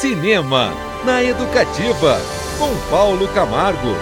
Cinema na Educativa, com Paulo Camargo.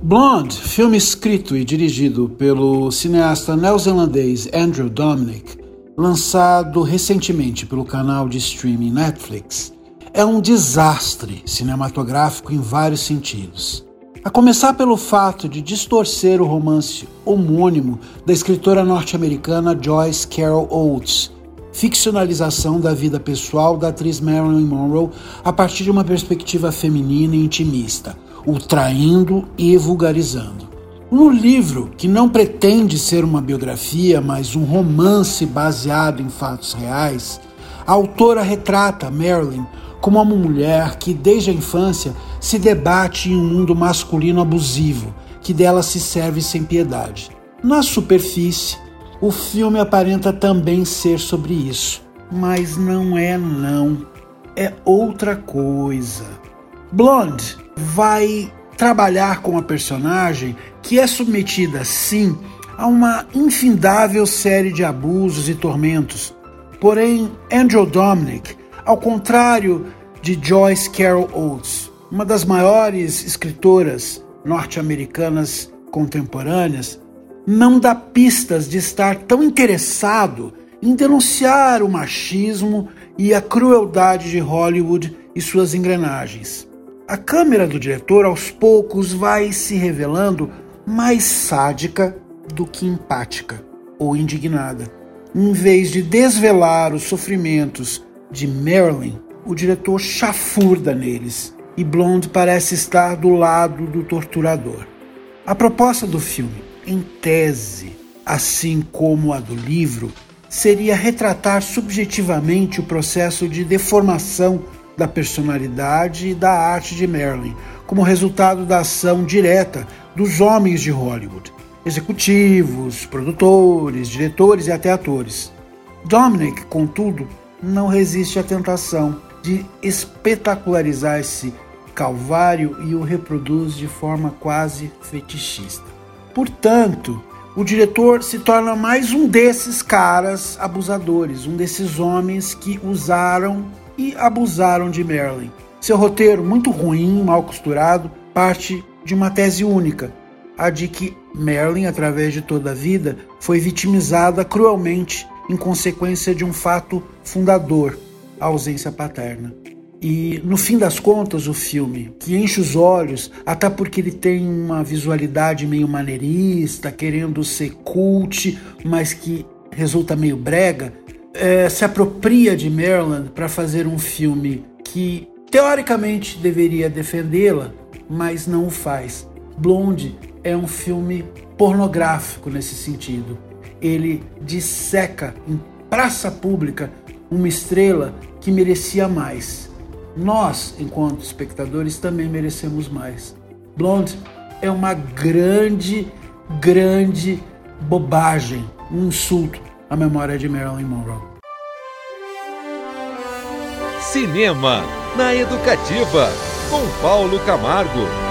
Blonde, filme escrito e dirigido pelo cineasta neozelandês Andrew Dominic, lançado recentemente pelo canal de streaming Netflix, é um desastre cinematográfico em vários sentidos. A começar pelo fato de distorcer o romance homônimo da escritora norte-americana Joyce Carol Oates, ficcionalização da vida pessoal da atriz Marilyn Monroe a partir de uma perspectiva feminina e intimista, o traindo e vulgarizando. No livro, que não pretende ser uma biografia, mas um romance baseado em fatos reais, a autora retrata Marilyn como uma mulher que, desde a infância, se debate em um mundo masculino abusivo, que dela se serve sem piedade. Na superfície, o filme aparenta também ser sobre isso, mas não é não. É outra coisa. Blonde vai trabalhar com uma personagem que é submetida, sim, a uma infindável série de abusos e tormentos. Porém, Andrew Dominic, ao contrário de Joyce Carol Oates, uma das maiores escritoras norte-americanas contemporâneas, não dá pistas de estar tão interessado em denunciar o machismo e a crueldade de Hollywood e suas engrenagens. A câmera do diretor aos poucos vai se revelando mais sádica do que empática ou indignada. Em vez de desvelar os sofrimentos de Marilyn, o diretor chafurda neles e Blonde parece estar do lado do torturador. A proposta do filme, em tese, assim como a do livro, seria retratar subjetivamente o processo de deformação da personalidade e da arte de Marilyn, como resultado da ação direta dos homens de Hollywood, executivos, produtores, diretores e até atores. Dominic, contudo, não resiste à tentação de espetacularizar esse calvário e o reproduz de forma quase fetichista. Portanto, o diretor se torna mais um desses caras abusadores, um desses homens que usaram e abusaram de Marilyn. Seu roteiro, muito ruim, mal costurado, parte de uma tese única, a de que Marilyn, através de toda a vida, foi vitimizada cruelmente em consequência de um fato fundador, a ausência paterna. E no fim das contas, o filme, que enche os olhos, até porque ele tem uma visualidade meio maneirista, querendo ser cult, mas que resulta meio brega, é, se apropria de Maryland para fazer um filme que teoricamente deveria defendê-la, mas não o faz. Blonde é um filme pornográfico nesse sentido. Ele disseca em praça pública uma estrela que merecia mais. Nós, enquanto espectadores, também merecemos mais. Blonde é uma grande, grande bobagem, um insulto à memória de Marilyn Monroe. Cinema na Educativa, com Paulo Camargo.